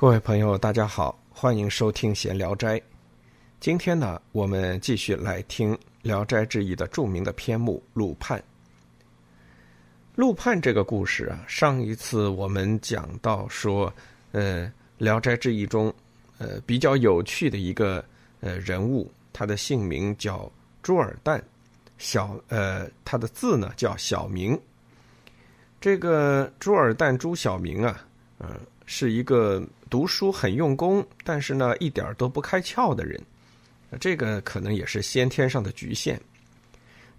各位朋友，大家好，欢迎收听《闲聊斋》。今天呢，我们继续来听《聊斋志异》的著名的篇目《陆判》。陆判这个故事啊，上一次我们讲到说，呃，《聊斋志异》中，呃，比较有趣的一个呃人物，他的姓名叫朱尔旦，小呃，他的字呢叫小明。这个朱尔旦朱小明啊，嗯，是一个读书很用功，但是呢，一点都不开窍的人。这个可能也是先天上的局限，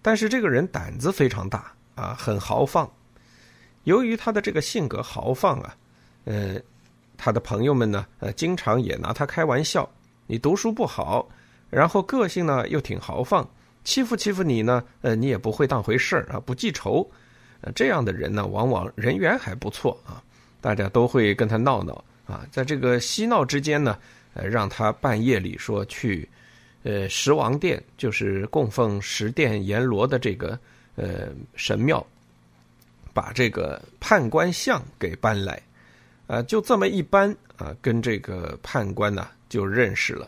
但是这个人胆子非常大啊，很豪放。由于他的这个性格豪放啊，呃，他的朋友们呢，呃，经常也拿他开玩笑。你读书不好，然后个性呢又挺豪放，欺负欺负你呢，呃，你也不会当回事儿啊，不记仇。这样的人呢，往往人缘还不错啊，大家都会跟他闹闹啊。在这个嬉闹之间呢，呃，让他半夜里说去。呃，十王殿就是供奉十殿阎罗的这个呃神庙，把这个判官像给搬来，啊，就这么一搬啊，跟这个判官呢就认识了。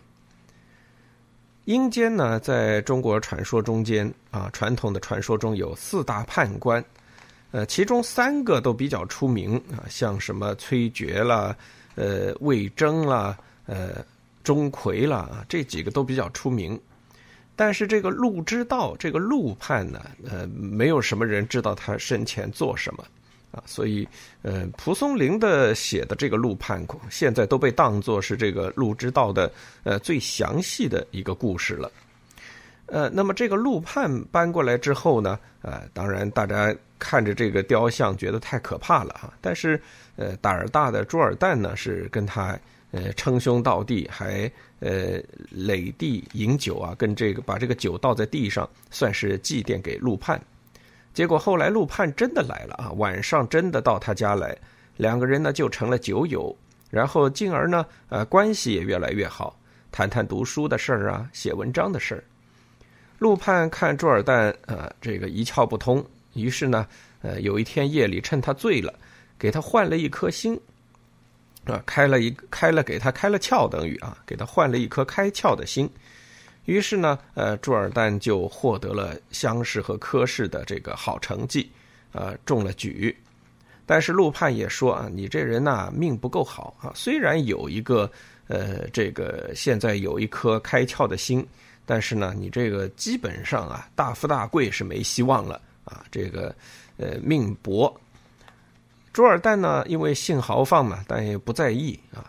阴间呢，在中国传说中间啊，传统的传说中有四大判官，呃，其中三个都比较出名啊，像什么崔珏啦，呃，魏征啦，呃。钟馗啦，这几个都比较出名，但是这个陆之道，这个陆判呢，呃，没有什么人知道他生前做什么啊，所以呃，蒲松龄的写的这个陆判，现在都被当作是这个陆之道的呃最详细的一个故事了。呃，那么这个陆判搬过来之后呢，呃，当然大家看着这个雕像觉得太可怕了啊，但是呃，胆儿大的朱尔旦呢是跟他。呃，称兄道弟，还呃垒地饮酒啊，跟这个把这个酒倒在地上，算是祭奠给陆判。结果后来陆判真的来了啊，晚上真的到他家来，两个人呢就成了酒友，然后进而呢呃关系也越来越好，谈谈读书的事儿啊，写文章的事儿。陆判看朱尔旦呃这个一窍不通，于是呢呃有一天夜里趁他醉了，给他换了一颗心。啊，开了一开了给他开了窍，等于啊，给他换了一颗开窍的心。于是呢，呃，朱尔旦就获得了乡试和科试的这个好成绩，呃，中了举。但是陆判也说啊，你这人呐，命不够好啊。虽然有一个呃，这个现在有一颗开窍的心，但是呢，你这个基本上啊，大富大贵是没希望了啊。这个呃，命薄。朱尔旦呢，因为性豪放嘛，但也不在意啊。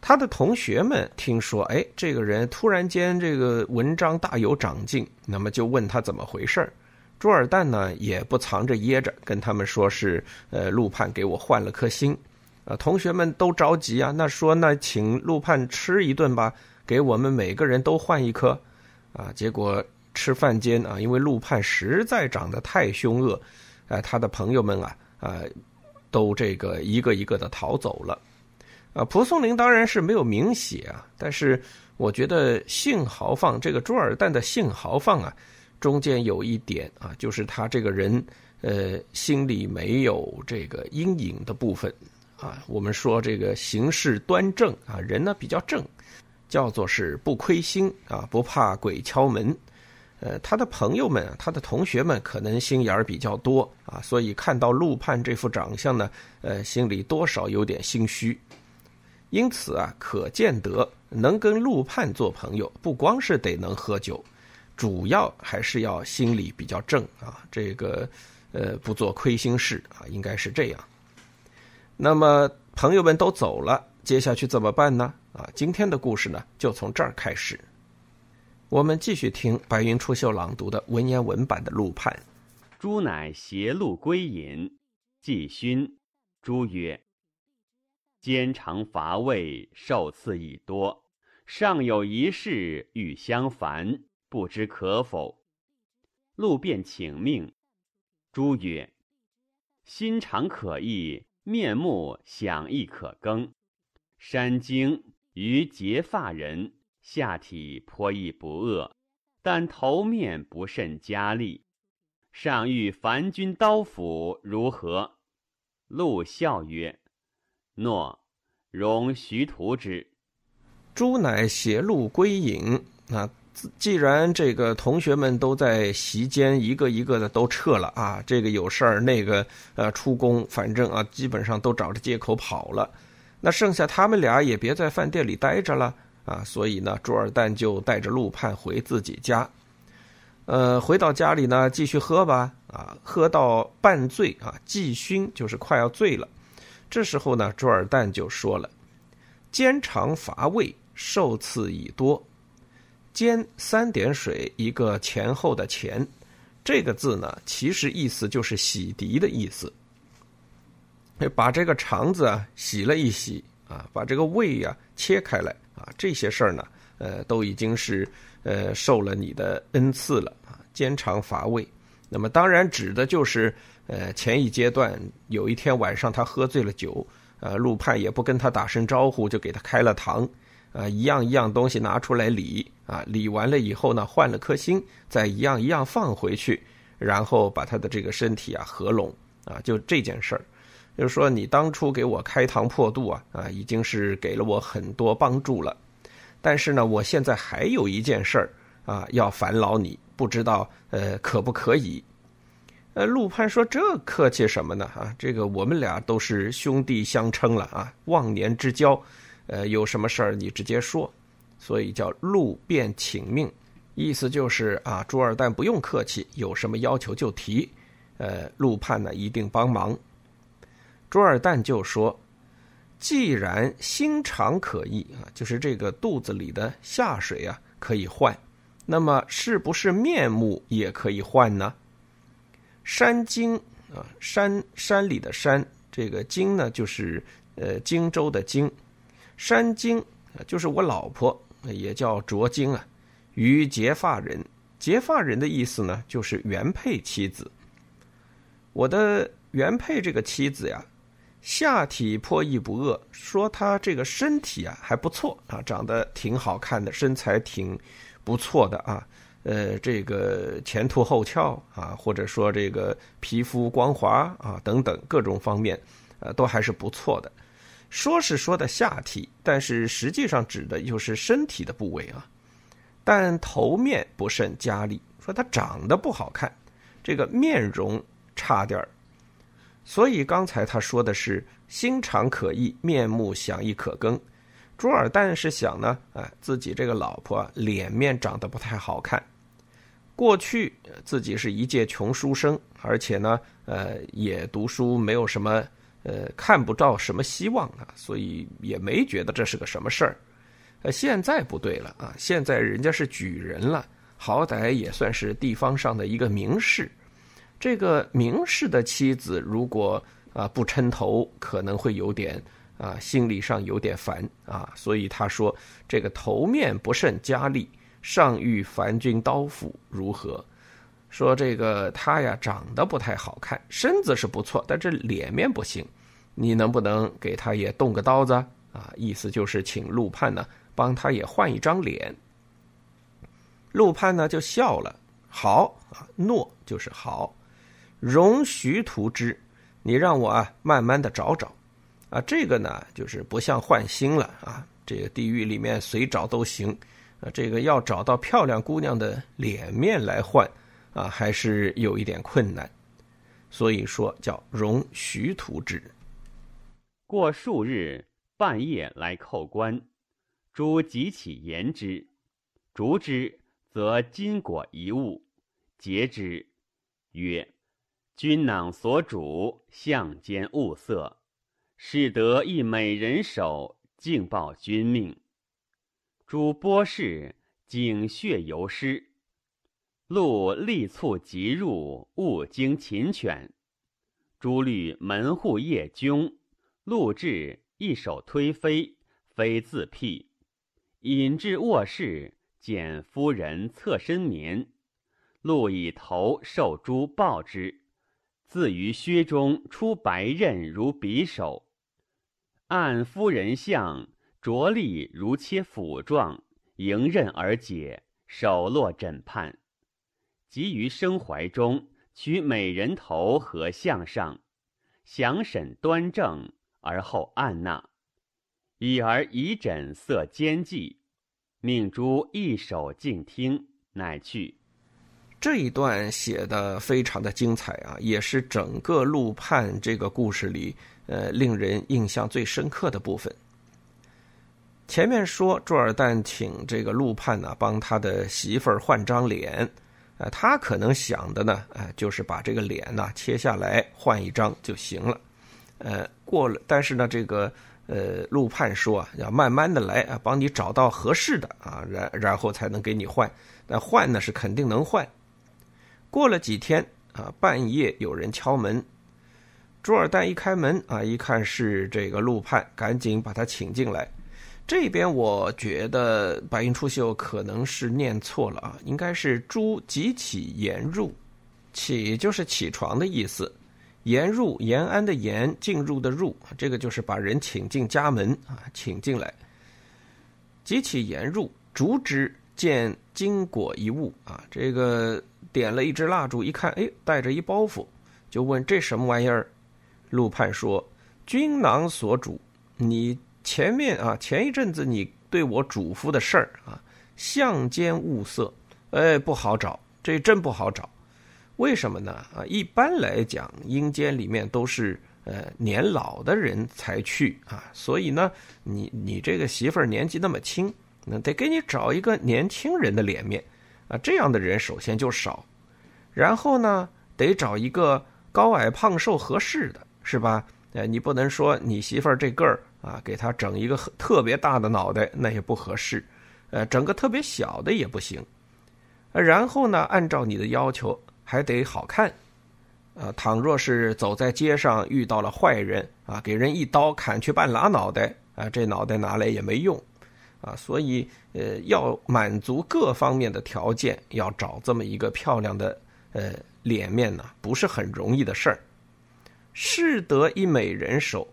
他的同学们听说，哎，这个人突然间这个文章大有长进，那么就问他怎么回事儿朱尔旦呢，也不藏着掖着，跟他们说是，呃，陆判给我换了颗心。啊，同学们都着急啊，那说那请陆判吃一顿吧，给我们每个人都换一颗。啊，结果吃饭间啊，因为陆判实在长得太凶恶，哎，他的朋友们啊。啊，都这个一个一个的逃走了，啊，蒲松龄当然是没有明写啊，但是我觉得性豪放这个朱尔旦的性豪放啊，中间有一点啊，就是他这个人呃心里没有这个阴影的部分啊，我们说这个行事端正啊，人呢比较正，叫做是不亏心啊，不怕鬼敲门。呃，他的朋友们，他的同学们可能心眼儿比较多啊，所以看到陆判这副长相呢，呃，心里多少有点心虚。因此啊，可见得能跟陆判做朋友，不光是得能喝酒，主要还是要心里比较正啊，这个呃，不做亏心事啊，应该是这样。那么朋友们都走了，接下去怎么办呢？啊，今天的故事呢，就从这儿开始。我们继续听白云出岫朗读的文言文版的《陆判》。朱乃携鹿归隐，季勋。朱曰：“兼长乏味，受赐已多，尚有一事欲相烦，不知可否？”陆便请命。朱曰：“心肠可议，面目想亦可更。山精于结发人。”下体颇亦不恶，但头面不甚佳丽。上欲凡君刀斧如何？陆笑曰：“诺。容徐图之。朱乃携路归隐啊。既然这个同学们都在席间，一个一个的都撤了啊，这个有事儿，那个呃出宫，反正啊，基本上都找着借口跑了。那剩下他们俩也别在饭店里待着了啊，所以呢，朱尔旦就带着陆判回自己家。呃，回到家里呢，继续喝吧啊，喝到半醉啊，既醺就是快要醉了。这时候呢，朱尔旦就说了：“兼肠乏味，受赐已多。”煎三点水一个前后的前，这个字呢，其实意思就是洗涤的意思。把这个肠子啊洗了一洗啊，把这个胃呀切开来啊，这些事儿呢，呃，都已经是呃受了你的恩赐了啊。煎肠乏味，那么当然指的就是呃前一阶段有一天晚上他喝醉了酒，呃陆判也不跟他打声招呼就给他开了膛。啊，一样一样东西拿出来理啊，理完了以后呢，换了颗心，再一样一样放回去，然后把他的这个身体啊合拢啊，就这件事儿，就是说你当初给我开膛破肚啊啊，已经是给了我很多帮助了，但是呢，我现在还有一件事儿啊要烦劳你，不知道呃可不可以？呃，陆判说这客气什么呢？啊，这个我们俩都是兄弟相称了啊，忘年之交。呃，有什么事儿你直接说，所以叫路便请命，意思就是啊，朱二蛋不用客气，有什么要求就提，呃，陆判呢一定帮忙。朱二蛋就说：“既然心肠可易啊，就是这个肚子里的下水啊可以换，那么是不是面目也可以换呢？”山荆啊，山山里的山，这个荆呢就是呃荆州的荆。山精就是我老婆，也叫卓精啊。于结发人，结发人的意思呢，就是原配妻子。我的原配这个妻子呀，下体颇亦不恶，说他这个身体啊还不错啊，长得挺好看的，身材挺不错的啊。呃，这个前凸后翘啊，或者说这个皮肤光滑啊，等等各种方面，呃，都还是不错的。说是说的下体，但是实际上指的又是身体的部位啊。但头面不甚佳丽，说他长得不好看，这个面容差点儿。所以刚才他说的是心肠可易，面目想亦可更。朱尔旦是想呢，哎，自己这个老婆脸面长得不太好看。过去自己是一介穷书生，而且呢，呃，也读书没有什么。呃，看不到什么希望啊，所以也没觉得这是个什么事儿。呃，现在不对了啊，现在人家是举人了，好歹也算是地方上的一个名士。这个名士的妻子如果啊不抻头，可能会有点啊心理上有点烦啊。所以他说这个头面不甚佳丽，上欲凡君刀斧如何？说这个他呀长得不太好看，身子是不错，但这脸面不行。你能不能给他也动个刀子啊？意思就是请陆判呢帮他也换一张脸。陆判呢就笑了，好啊，诺就是好，容徐图之，你让我啊慢慢的找找，啊这个呢就是不像换心了啊，这个地狱里面随找都行，啊这个要找到漂亮姑娘的脸面来换啊还是有一点困难，所以说叫容徐图之。过数日，半夜来叩关，诸即起言之，逐之，则金果一物，诘之，曰：“君囊所主，相间物色，使得一美人手，敬报君命。”诸波士景血游失，陆力促急入，勿经禽犬。诸律门户夜凶。陆至一手推飞，非自辟，引至卧室，见夫人侧身眠。陆以头受诸抱之，自于靴中出白刃如匕首。按夫人相，着力如切斧状，迎刃而解，手落枕畔。急于生怀中，取美人头和项上，详审端正。而后按捺，比而以枕色兼济，命诸一手静听，乃去。这一段写的非常的精彩啊，也是整个陆判这个故事里，呃，令人印象最深刻的部分。前面说朱尔旦请这个陆判呢，帮他的媳妇儿换张脸，呃，他可能想的呢，呃，就是把这个脸呢切下来换一张就行了，呃，过了，但是呢，这个呃，陆判说啊，要慢慢的来啊，帮你找到合适的啊，然然后才能给你换，那换呢是肯定能换。过了几天啊，半夜有人敲门，朱尔旦一开门啊，一看是这个陆判，赶紧把他请进来。这边我觉得白云出岫可能是念错了啊，应该是朱即起言入，起就是起床的意思，言入延安的延进入的入，这个就是把人请进家门啊，请进来。即起言入，烛之见金果一物啊，这个点了一支蜡烛，一看，哎，带着一包袱，就问这什么玩意儿？陆判说：“君囊所主，你。”前面啊，前一阵子你对我嘱咐的事儿啊，相间物色，哎，不好找，这真不好找。为什么呢？啊，一般来讲，阴间里面都是呃年老的人才去啊，所以呢，你你这个媳妇儿年纪那么轻，那得给你找一个年轻人的脸面啊，这样的人首先就少，然后呢，得找一个高矮胖瘦合适的，是吧？呃，你不能说你媳妇儿这个儿。啊，给他整一个特别大的脑袋，那也不合适；呃，整个特别小的也不行。然后呢，按照你的要求，还得好看。呃，倘若是走在街上遇到了坏人，啊，给人一刀砍去半拉脑袋，啊，这脑袋拿来也没用。啊，所以呃，要满足各方面的条件，要找这么一个漂亮的呃脸面呢，不是很容易的事儿。是得一美人手。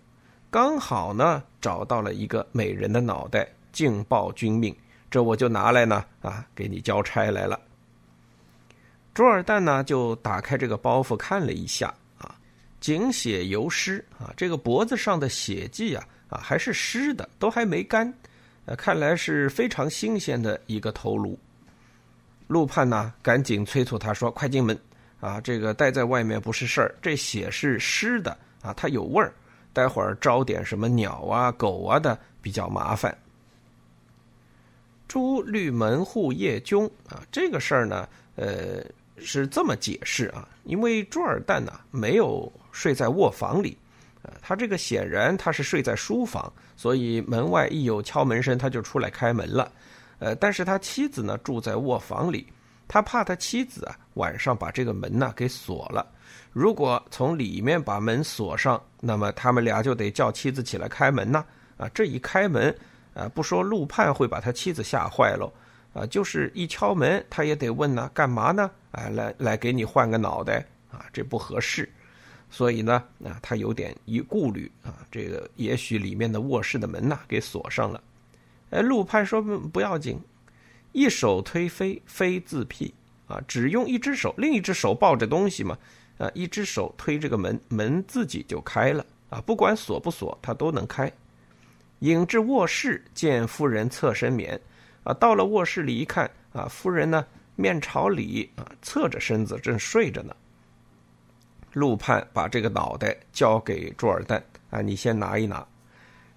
刚好呢，找到了一个美人的脑袋，敬报君命，这我就拿来呢，啊，给你交差来了。朱尔旦呢，就打开这个包袱看了一下，啊，仅血犹湿，啊，这个脖子上的血迹啊，啊，还是湿的，都还没干，呃，看来是非常新鲜的一个头颅。陆判呢，赶紧催促他说：“快进门，啊，这个待在外面不是事儿，这血是湿的，啊，它有味儿。”待会儿招点什么鸟啊、狗啊的比较麻烦。朱绿门户夜军啊，这个事儿呢，呃，是这么解释啊，因为朱尔旦呢没有睡在卧房里，他这个显然他是睡在书房，所以门外一有敲门声，他就出来开门了。呃，但是他妻子呢住在卧房里，他怕他妻子啊晚上把这个门呢给锁了。如果从里面把门锁上，那么他们俩就得叫妻子起来开门呐。啊，这一开门，啊，不说陆判会把他妻子吓坏喽，啊，就是一敲门，他也得问呢，干嘛呢？啊，来来给你换个脑袋啊，这不合适。所以呢，啊，他有点一顾虑啊，这个也许里面的卧室的门呐给锁上了。哎，陆判说不要紧，一手推飞，飞自辟啊，只用一只手，另一只手抱着东西嘛。啊，一只手推这个门，门自己就开了啊！不管锁不锁，它都能开。引至卧室，见夫人侧身眠，啊，到了卧室里一看，啊，夫人呢面朝里啊，侧着身子正睡着呢。陆判把这个脑袋交给朱尔旦，啊，你先拿一拿。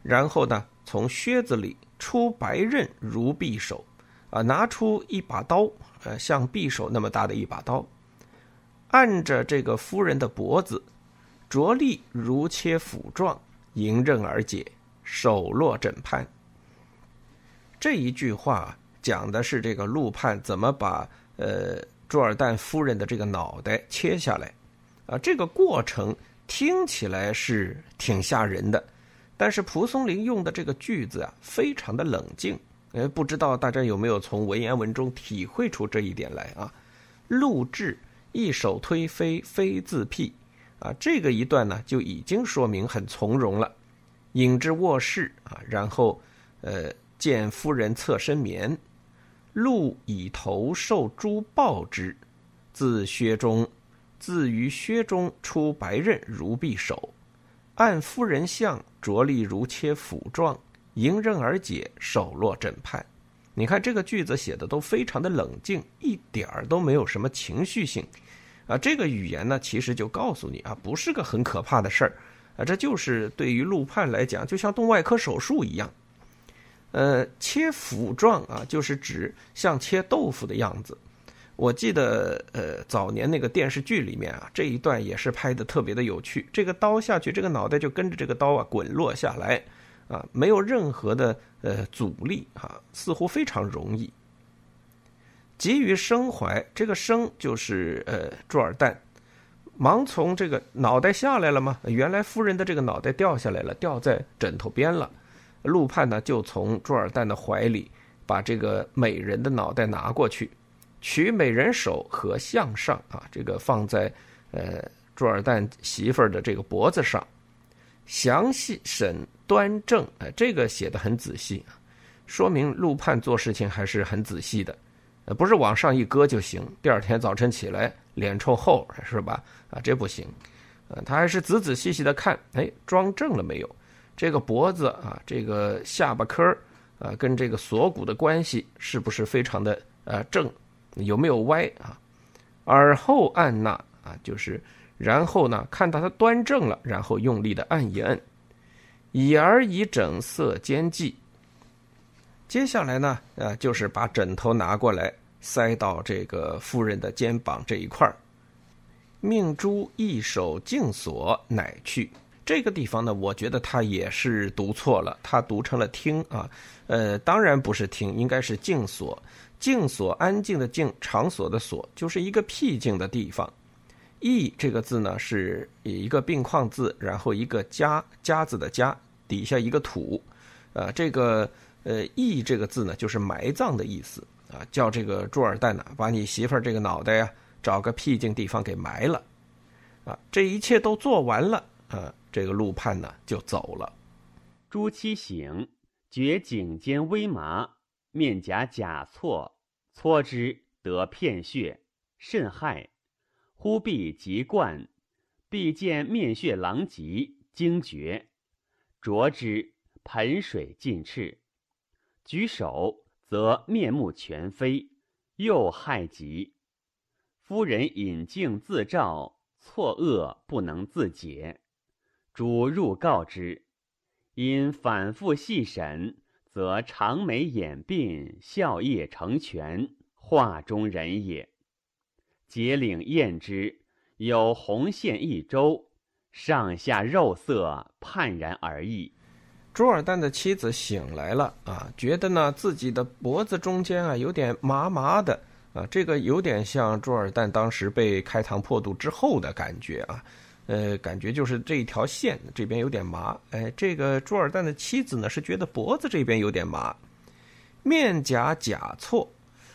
然后呢，从靴子里出白刃如匕首，啊，拿出一把刀，呃，像匕首那么大的一把刀。按着这个夫人的脖子，着力如切斧状，迎刃而解，手落枕畔。这一句话讲的是这个陆判怎么把呃朱尔旦夫人的这个脑袋切下来，啊，这个过程听起来是挺吓人的，但是蒲松龄用的这个句子啊，非常的冷静，哎，不知道大家有没有从文言文中体会出这一点来啊？陆贽。一手推飞，飞自辟，啊，这个一段呢就已经说明很从容了。引至卧室啊，然后，呃，见夫人侧身眠，陆以头受珠抱之，自靴中，自于靴中出白刃如匕首，按夫人相着力如切斧状，迎刃而解，手落枕畔。你看这个句子写的都非常的冷静，一点儿都没有什么情绪性，啊，这个语言呢，其实就告诉你啊，不是个很可怕的事儿，啊，这就是对于陆判来讲，就像动外科手术一样，呃，切斧状啊，就是指像切豆腐的样子。我记得，呃，早年那个电视剧里面啊，这一段也是拍的特别的有趣。这个刀下去，这个脑袋就跟着这个刀啊滚落下来，啊，没有任何的呃阻力啊，似乎非常容易。急于生怀，这个生就是呃朱尔旦，忙从这个脑袋下来了吗？原来夫人的这个脑袋掉下来了，掉在枕头边了。陆判呢，就从朱尔旦的怀里把这个美人的脑袋拿过去。取美人手和向上啊，这个放在呃朱尔旦媳妇儿的这个脖子上，详细审端正，哎，这个写的很仔细，说明陆判做事情还是很仔细的，呃，不是往上一搁就行，第二天早晨起来脸冲后是吧？啊，这不行，呃，他还是仔仔细细的看，哎，装正了没有？这个脖子啊，这个下巴颏儿啊，跟这个锁骨的关系是不是非常的呃正？有没有歪啊？耳后按捺啊，就是然后呢，看到它端正了，然后用力的按一按，以而以整色兼济。接下来呢，呃，就是把枕头拿过来塞到这个夫人的肩膀这一块儿，命珠一手静锁，乃去。这个地方呢，我觉得他也是读错了，他读成了听啊，呃，当然不是听，应该是静锁。静所，安静的静，场所的所，就是一个僻静的地方。义这个字呢，是一个并框字，然后一个家家字的家，底下一个土。呃，这个呃义这个字呢，就是埋葬的意思啊。叫这个朱尔旦呢，把你媳妇儿这个脑袋呀，找个僻静地方给埋了。啊，这一切都做完了，啊，这个陆判呢就走了。朱七醒，觉颈间微麻。面颊甲错，搓之得片血，甚害。忽必即灌，必见面血狼藉，惊厥。着之，盆水尽赤。举手，则面目全非，又害极。夫人引镜自照，错愕不能自解。主入告之，因反复细审。则长眉眼鬓，笑靥成全，画中人也。结领验之，有红线一周，上下肉色判然而异。朱尔旦的妻子醒来了啊，觉得呢自己的脖子中间啊有点麻麻的啊，这个有点像朱尔旦当时被开膛破肚之后的感觉啊。呃，感觉就是这一条线这边有点麻，哎，这个朱尔旦的妻子呢是觉得脖子这边有点麻，面颊甲错，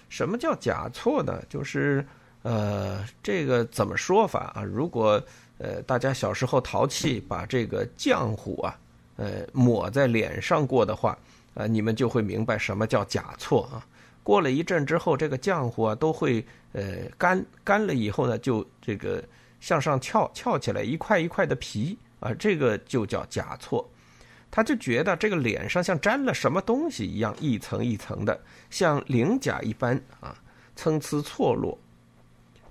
什么叫甲错呢？就是呃，这个怎么说法啊？如果呃大家小时候淘气把这个浆糊啊，呃抹在脸上过的话，啊，你们就会明白什么叫甲错啊。过了一阵之后，这个浆糊啊都会呃干干了以后呢，就这个。向上翘翘起来一块一块的皮啊，这个就叫甲错。他就觉得这个脸上像沾了什么东西一样，一层一层的，像鳞甲一般啊，参差错落。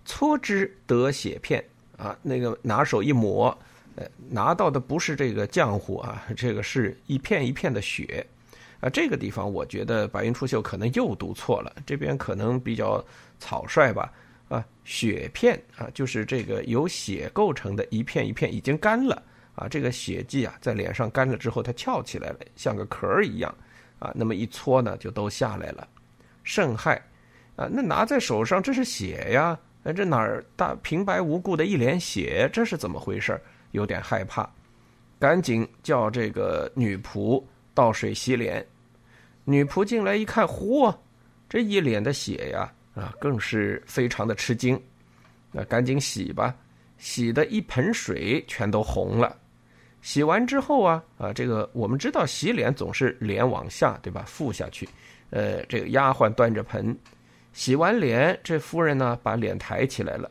搓之得血片啊，那个拿手一抹，呃，拿到的不是这个浆糊啊，这个是一片一片的血啊。这个地方我觉得白云出岫可能又读错了，这边可能比较草率吧。啊，血片啊，就是这个由血构成的一片一片，已经干了啊。这个血迹啊，在脸上干了之后，它翘起来了，像个壳儿一样啊。那么一搓呢，就都下来了，甚害啊！那拿在手上，这是血呀，哎，这哪儿大平白无故的一脸血，这是怎么回事？有点害怕，赶紧叫这个女仆倒水洗脸。女仆进来一看，嚯，这一脸的血呀！啊，更是非常的吃惊，那赶紧洗吧，洗的一盆水全都红了。洗完之后啊，啊，这个我们知道洗脸总是脸往下，对吧？覆下去。呃，这个丫鬟端着盆，洗完脸，这夫人呢把脸抬起来了。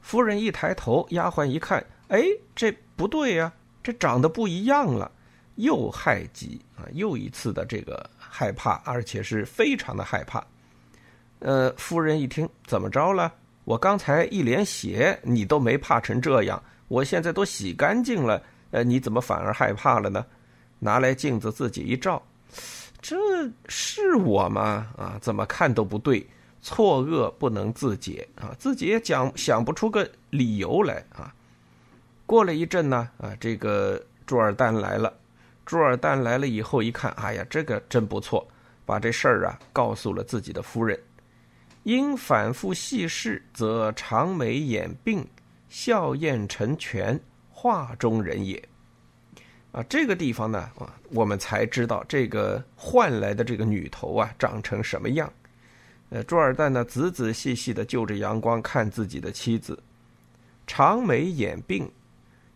夫人一抬头，丫鬟一看，哎，这不对呀，这长得不一样了。又害急啊，又一次的这个害怕，而且是非常的害怕。呃，夫人一听，怎么着了？我刚才一脸血，你都没怕成这样，我现在都洗干净了，呃，你怎么反而害怕了呢？拿来镜子自己一照，这是我吗？啊，怎么看都不对，错愕不能自解啊，自己也讲想不出个理由来啊。过了一阵呢，啊，这个朱尔旦来了。朱尔旦来了以后一看，哎呀，这个真不错，把这事儿啊告诉了自己的夫人。因反复细视，则长眉眼病，笑靥成全，画中人也。啊，这个地方呢，啊，我们才知道这个换来的这个女头啊，长成什么样。呃，朱尔旦呢，仔仔细细的就着阳光看自己的妻子，长眉眼病，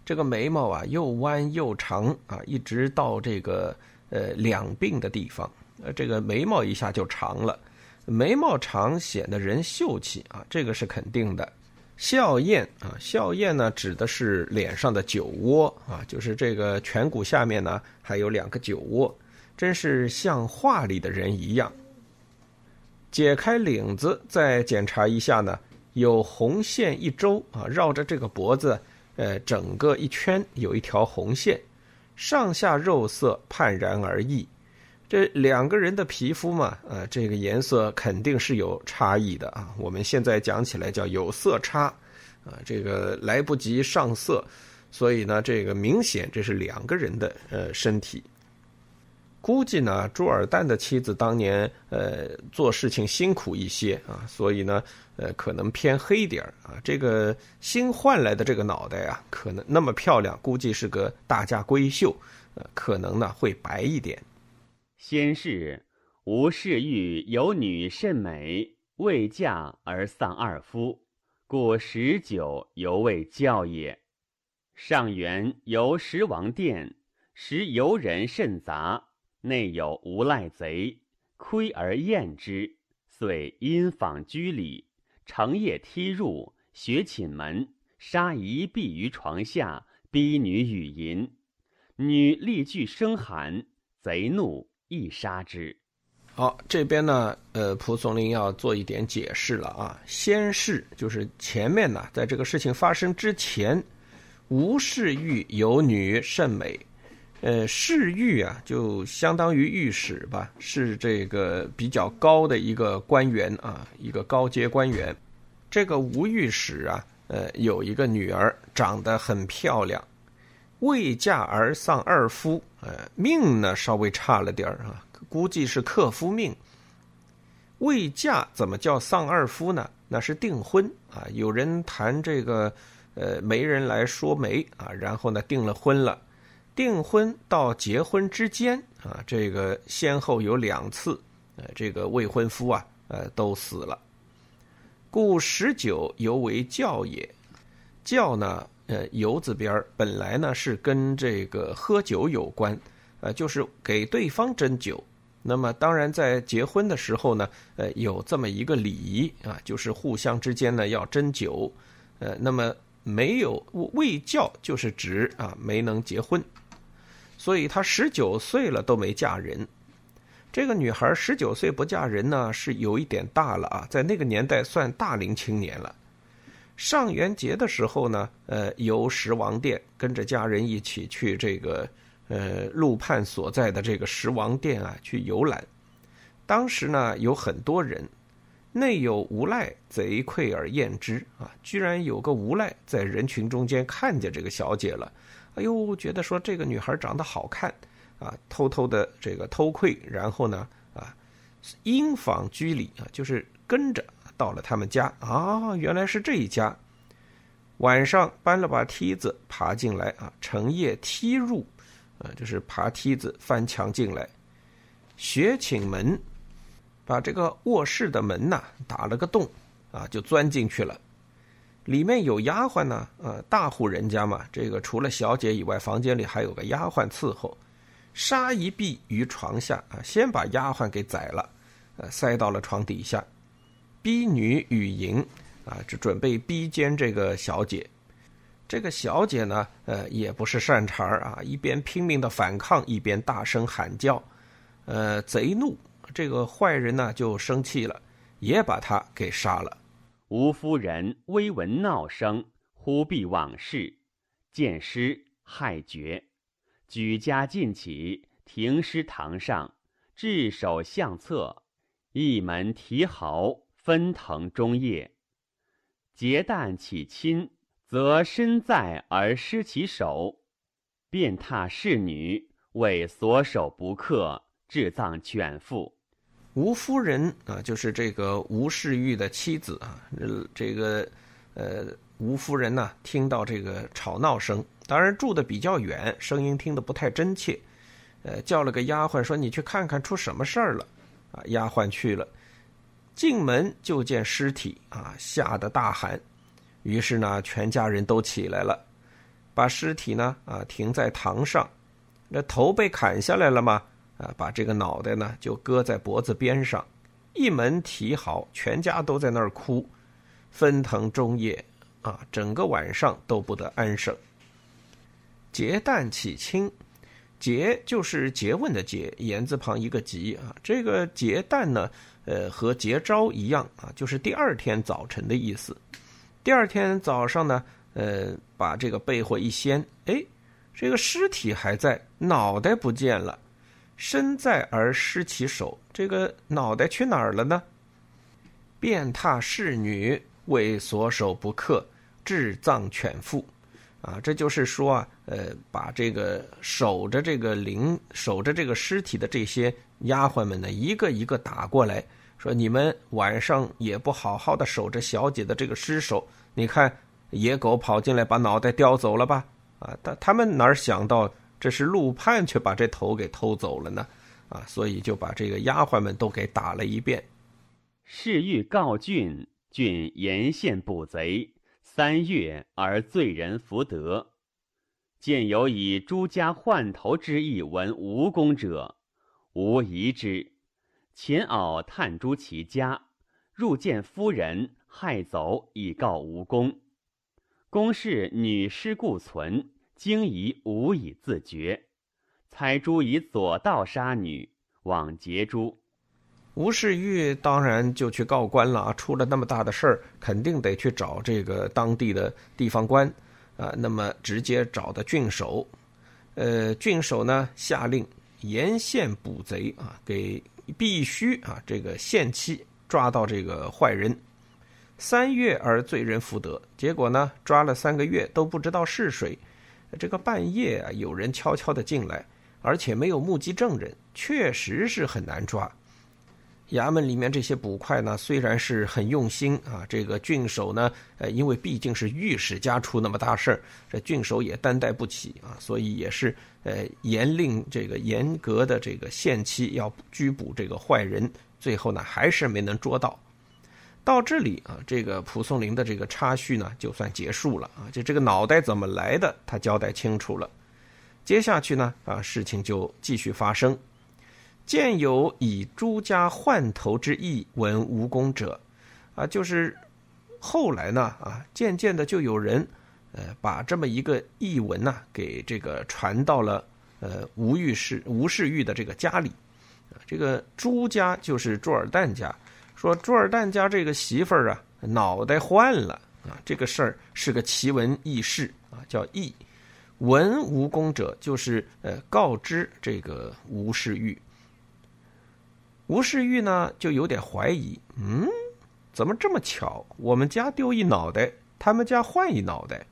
这个眉毛啊又弯又长啊，一直到这个呃两鬓的地方，呃，这个眉毛一下就长了。眉毛长显得人秀气啊，这个是肯定的。笑靥啊，笑靥呢指的是脸上的酒窝啊，就是这个颧骨下面呢还有两个酒窝，真是像画里的人一样。解开领子再检查一下呢，有红线一周啊，绕着这个脖子，呃，整个一圈有一条红线，上下肉色判然而异。这两个人的皮肤嘛，呃，这个颜色肯定是有差异的啊。我们现在讲起来叫有色差，啊，这个来不及上色，所以呢，这个明显这是两个人的呃身体。估计呢，朱尔旦的妻子当年呃做事情辛苦一些啊，所以呢，呃，可能偏黑点啊。这个新换来的这个脑袋啊，可能那么漂亮，估计是个大家闺秀，呃，可能呢会白一点。先是吴氏玉有女甚美，未嫁而丧二夫，故十九犹未教也。上元由十王殿，时游人甚杂，内有无赖贼，窥而厌之，遂因访居里，成夜踢入，学寝门，杀一婢于床下，逼女语淫，女立具声喊，贼怒。一杀之。好，这边呢，呃，蒲松龄要做一点解释了啊。先是就是前面呢，在这个事情发生之前，吴氏玉有女甚美，呃，氏玉啊，就相当于御史吧，是这个比较高的一个官员啊，一个高阶官员。这个吴御史啊，呃，有一个女儿，长得很漂亮。未嫁而丧二夫，呃，命呢稍微差了点儿啊，估计是克夫命。未嫁怎么叫丧二夫呢？那是订婚啊，有人谈这个，呃，媒人来说媒啊，然后呢订了婚了，订婚到结婚之间啊，这个先后有两次，呃，这个未婚夫啊，呃，都死了，故十九犹为教也，教呢。呃，游字边儿本来呢是跟这个喝酒有关，呃，就是给对方斟酒。那么当然在结婚的时候呢，呃，有这么一个礼仪啊，就是互相之间呢要斟酒。呃，那么没有未教，就是指啊没能结婚，所以她十九岁了都没嫁人。这个女孩十九岁不嫁人呢，是有一点大了啊，在那个年代算大龄青年了。上元节的时候呢，呃，由十王殿跟着家人一起去这个，呃，陆判所在的这个十王殿啊去游览。当时呢有很多人，内有无赖贼窥而厌之啊，居然有个无赖在人群中间看见这个小姐了，哎呦，觉得说这个女孩长得好看啊，偷偷的这个偷窥，然后呢啊，因访居里啊，就是跟着。到了他们家啊，原来是这一家。晚上搬了把梯子爬进来啊，成夜梯入，啊，就是爬梯子翻墙进来。学寝门，把这个卧室的门呐打了个洞啊，就钻进去了。里面有丫鬟呢，啊，大户人家嘛，这个除了小姐以外，房间里还有个丫鬟伺候。杀一婢于床下啊，先把丫鬟给宰了，呃，塞到了床底下。逼女与淫，啊，这准备逼奸这个小姐。这个小姐呢，呃，也不是善茬儿啊，一边拼命的反抗，一边大声喊叫，呃，贼怒。这个坏人呢就生气了，也把他给杀了。吴夫人微闻闹声，忽必往事，见尸害绝，举家尽起，停尸堂上，置首相册，一门题毫，分腾中夜。结旦起亲。则身在而失其手，便踏侍女为所手不克，致葬犬妇。吴夫人啊，就是这个吴世玉的妻子啊。这个呃，吴夫人呢，听到这个吵闹声，当然住的比较远，声音听得不太真切。呃，叫了个丫鬟说：“你去看看出什么事儿了。”啊，丫鬟去了，进门就见尸体啊，吓得大喊。于是呢，全家人都起来了，把尸体呢啊停在堂上，那头被砍下来了嘛啊，把这个脑袋呢就搁在脖子边上，一门啼嚎，全家都在那儿哭，奔腾中夜啊，整个晚上都不得安生。结旦起清，结就是诘问的诘，言字旁一个吉啊，这个劫旦呢，呃，和劫招一样啊，就是第二天早晨的意思。第二天早上呢，呃，把这个被货一掀，哎，这个尸体还在，脑袋不见了，身在而失其手，这个脑袋去哪儿了呢？变踏侍女为所手不克，致葬犬妇，啊，这就是说啊，呃，把这个守着这个灵、守着这个尸体的这些丫鬟们呢，一个一个打过来。说你们晚上也不好好的守着小姐的这个尸首，你看野狗跑进来把脑袋叼走了吧？啊，他他们哪想到这是陆判却把这头给偷走了呢？啊，所以就把这个丫鬟们都给打了一遍。是欲告郡，郡沿县捕贼，三月而罪人弗得。见有以朱家换头之意闻吴公者，无疑之。秦媪探诸其家，入见夫人，害走以告吴公。公氏女尸故存，惊疑无以自决，猜诸以左道杀女，往劫诸。吴世玉当然就去告官了！出了那么大的事儿，肯定得去找这个当地的地方官啊。那么直接找的郡守，呃，郡守呢下令沿线捕贼啊，给。必须啊，这个限期抓到这个坏人，三月而罪人福得。结果呢，抓了三个月都不知道是谁。这个半夜啊，有人悄悄的进来，而且没有目击证人，确实是很难抓。衙门里面这些捕快呢，虽然是很用心啊，这个郡守呢，呃，因为毕竟是御史家出那么大事儿，这郡守也担待不起啊，所以也是呃严令这个严格的这个限期要拘捕这个坏人，最后呢还是没能捉到。到这里啊，这个蒲松龄的这个插叙呢就算结束了啊，就这个脑袋怎么来的，他交代清楚了。接下去呢啊，事情就继续发生。见有以朱家换头之意闻吴公者，啊，就是后来呢，啊，渐渐的就有人，呃，把这么一个译文呢，给这个传到了呃吴御史吴世玉的这个家里，啊，这个朱家就是朱尔旦家，说朱尔旦家这个媳妇儿啊，脑袋换了。啊，这个事儿是个奇闻异事啊，叫异。闻吴公者，就是呃告知这个吴世玉。吴世玉呢，就有点怀疑，嗯，怎么这么巧？我们家丢一脑袋，他们家换一脑袋。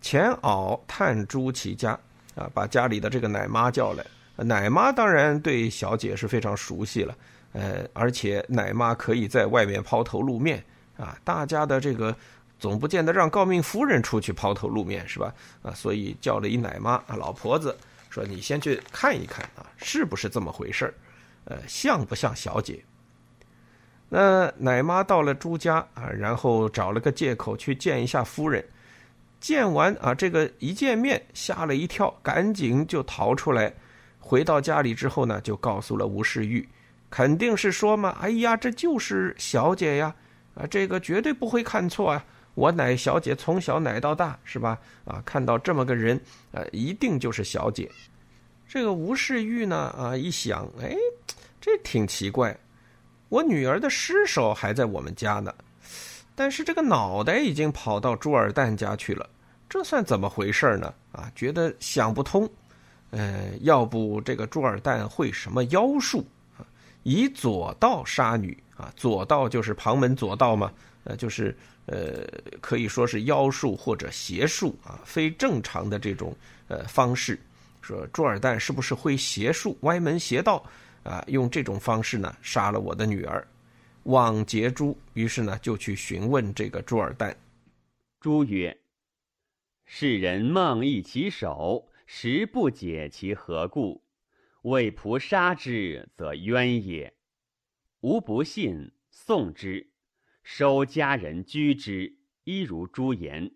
前媪探诸其家，啊，把家里的这个奶妈叫来。奶妈当然对小姐是非常熟悉了，呃，而且奶妈可以在外面抛头露面，啊，大家的这个总不见得让诰命夫人出去抛头露面是吧？啊，所以叫了一奶妈啊，老婆子说：“你先去看一看啊，是不是这么回事儿？”呃，像不像小姐？那奶妈到了朱家啊，然后找了个借口去见一下夫人。见完啊，这个一见面吓了一跳，赶紧就逃出来。回到家里之后呢，就告诉了吴世玉，肯定是说嘛，哎呀，这就是小姐呀，啊，这个绝对不会看错啊。我乃小姐从小奶到大，是吧？啊，看到这么个人，呃，一定就是小姐。这个吴世玉呢，啊，一想，哎，这挺奇怪，我女儿的尸首还在我们家呢，但是这个脑袋已经跑到朱尔旦家去了，这算怎么回事呢？啊，觉得想不通。呃，要不这个朱尔旦会什么妖术啊？以左道杀女啊，左道就是旁门左道嘛，呃，就是呃，可以说是妖术或者邪术啊，非正常的这种呃方式。说朱尔旦是不是会邪术、歪门邪道啊？用这种方式呢，杀了我的女儿，望杰珠。于是呢，就去询问这个朱尔旦。朱曰：“世人梦忆其手。”实不解其何故，为仆杀之，则冤也。吾不信，送之，收家人居之，一如朱颜。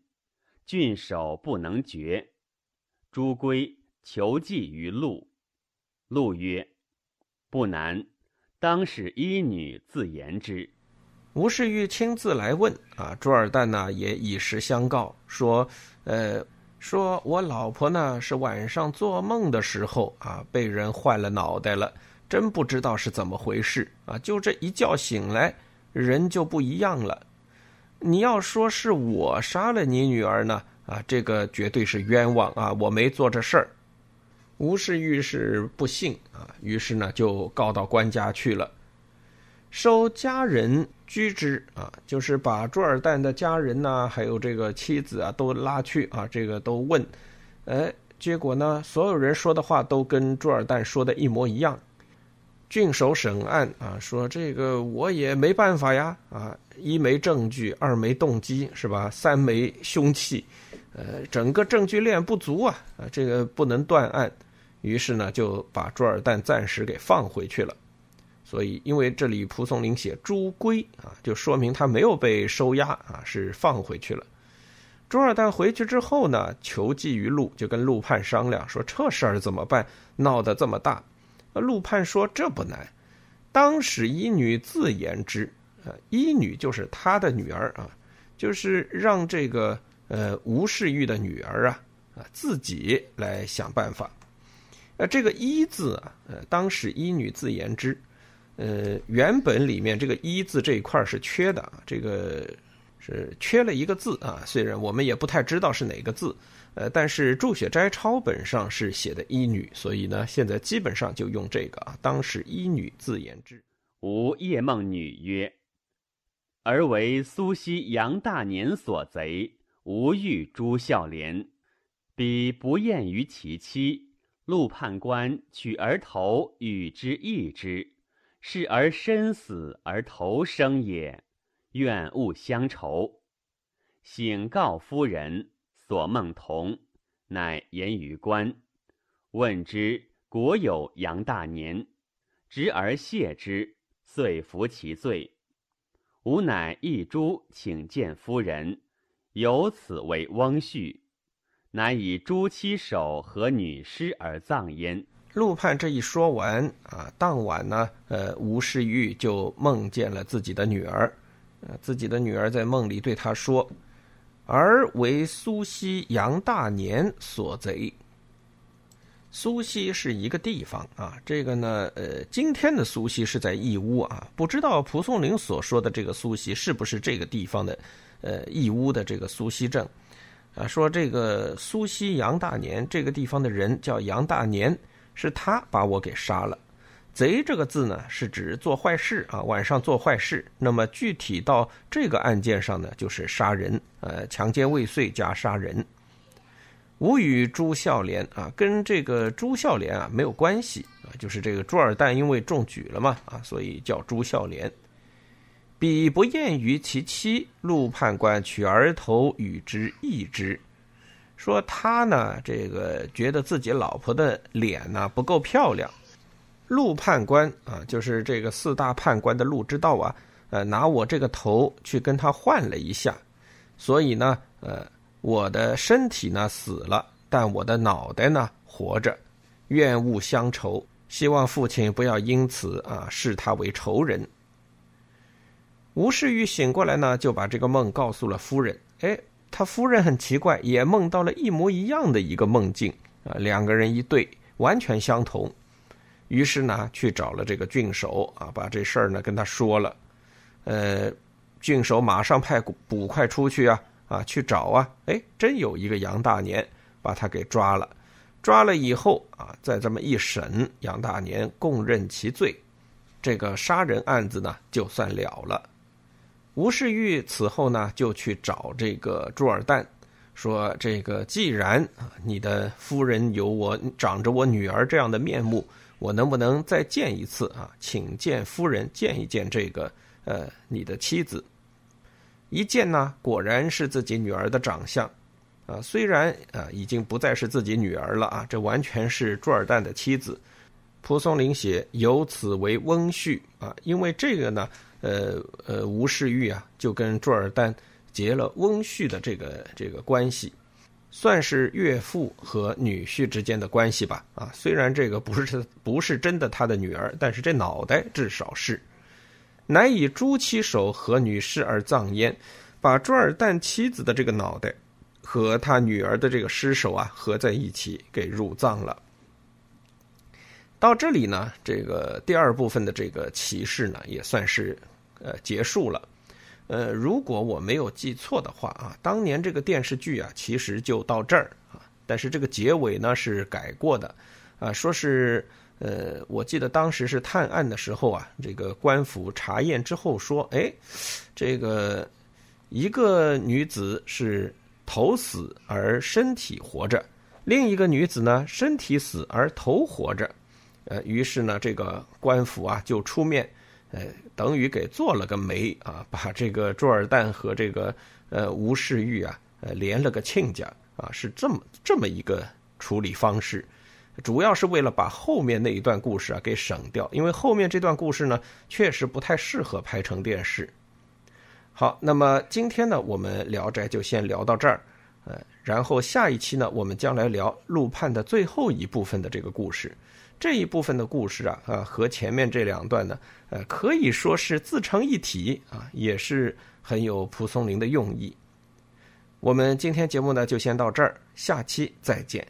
郡守不能决。朱归求计于陆。陆曰：“不难，当使医女自言之。”吴世玉亲自来问啊，朱尔旦呢也以实相告，说：“呃。”说我老婆呢是晚上做梦的时候啊被人换了脑袋了，真不知道是怎么回事啊！就这一觉醒来，人就不一样了。你要说是我杀了你女儿呢啊，这个绝对是冤枉啊！我没做这事儿。吴世玉是不信啊，于是呢就告到官家去了。收家人居之啊，就是把朱尔旦的家人呐，还有这个妻子啊，都拉去啊，这个都问，哎，结果呢，所有人说的话都跟朱尔旦说的一模一样。郡守审案啊，说这个我也没办法呀，啊，一没证据，二没动机，是吧？三没凶器，呃，整个证据链不足啊，啊，这个不能断案。于是呢，就把朱尔旦暂时给放回去了。所以，因为这里蒲松龄写朱归啊，就说明他没有被收押啊，是放回去了。朱二蛋回去之后呢，求计于陆，就跟陆判商量说这事儿怎么办？闹得这么大。陆判说这不难，当使医女自言之啊，医女就是他的女儿啊，就是让这个呃吴世玉的女儿啊啊自己来想办法。呃，这个一字啊，呃，当时医女自言之。呃，原本里面这个“一”字这一块是缺的啊，这个是缺了一个字啊。虽然我们也不太知道是哪个字，呃，但是注雪斋抄本上是写的“医女”，所以呢，现在基本上就用这个啊。当时“医女”自言之。吾夜梦女曰：“而为苏西杨大年所贼，吾欲诛孝廉，彼不厌于其妻。陆判官取儿头与之异之。”是而身死而头生也，愿勿相仇。醒告夫人，所梦同，乃言于官。问之，果有杨大年，执而谢之，遂服其罪。吾乃一株，请见夫人，由此为翁婿，乃以朱妻首和女尸而葬焉。陆判这一说完啊，当晚呢，呃，吴世玉就梦见了自己的女儿，呃，自己的女儿在梦里对他说：“儿为苏西杨大年所贼。”苏西是一个地方啊，这个呢，呃，今天的苏西是在义乌啊，不知道蒲松龄所说的这个苏西是不是这个地方的，呃，义乌的这个苏西镇，啊，说这个苏西杨大年这个地方的人叫杨大年。是他把我给杀了，贼这个字呢，是指做坏事啊，晚上做坏事。那么具体到这个案件上呢，就是杀人，呃，强奸未遂加杀人。吾与朱孝廉啊，跟这个朱孝廉啊没有关系啊，就是这个朱尔旦因为中举了嘛啊，所以叫朱孝廉。彼不厌于其妻，陆判官取儿头与之异之。说他呢，这个觉得自己老婆的脸呢不够漂亮，陆判官啊，就是这个四大判官的陆之道啊，呃，拿我这个头去跟他换了一下，所以呢，呃，我的身体呢死了，但我的脑袋呢活着，愿勿相仇，希望父亲不要因此啊视他为仇人。吴世玉醒过来呢，就把这个梦告诉了夫人。哎，他夫人很奇怪，也梦到了一模一样的一个梦境啊，两个人一对，完全相同。于是呢，去找了这个郡守啊，把这事儿呢跟他说了。呃，郡守马上派捕快出去啊，啊，去找啊，哎，真有一个杨大年，把他给抓了。抓了以后啊，再这么一审，杨大年供认其罪，这个杀人案子呢就算了了。吴世玉此后呢就去找这个朱尔旦，说：“这个既然啊，你的夫人有我长着我女儿这样的面目，我能不能再见一次啊？请见夫人，见一见这个呃你的妻子。一见呢，果然是自己女儿的长相。”啊，虽然啊已经不再是自己女儿了啊，这完全是朱尔旦的妻子。蒲松龄写由此为翁婿啊，因为这个呢，呃呃，吴世玉啊就跟朱尔旦结了翁婿的这个这个关系，算是岳父和女婿之间的关系吧。啊，虽然这个不是不是真的他的女儿，但是这脑袋至少是。乃以朱妻手和女尸而葬焉，把朱尔旦妻子的这个脑袋。和他女儿的这个尸首啊合在一起给入葬了。到这里呢，这个第二部分的这个启示呢也算是呃结束了。呃，如果我没有记错的话啊，当年这个电视剧啊其实就到这儿啊，但是这个结尾呢是改过的啊，说是呃，我记得当时是探案的时候啊，这个官府查验之后说，哎，这个一个女子是。头死而身体活着，另一个女子呢，身体死而头活着，呃，于是呢，这个官府啊就出面，呃，等于给做了个媒啊，把这个朱尔旦和这个呃吴世玉啊，呃，连了个亲家啊，是这么这么一个处理方式，主要是为了把后面那一段故事啊给省掉，因为后面这段故事呢，确实不太适合拍成电视。好，那么今天呢，我们《聊斋》就先聊到这儿，呃，然后下一期呢，我们将来聊陆判的最后一部分的这个故事。这一部分的故事啊，啊，和前面这两段呢，呃，可以说是自成一体啊，也是很有蒲松龄的用意。我们今天节目呢，就先到这儿，下期再见。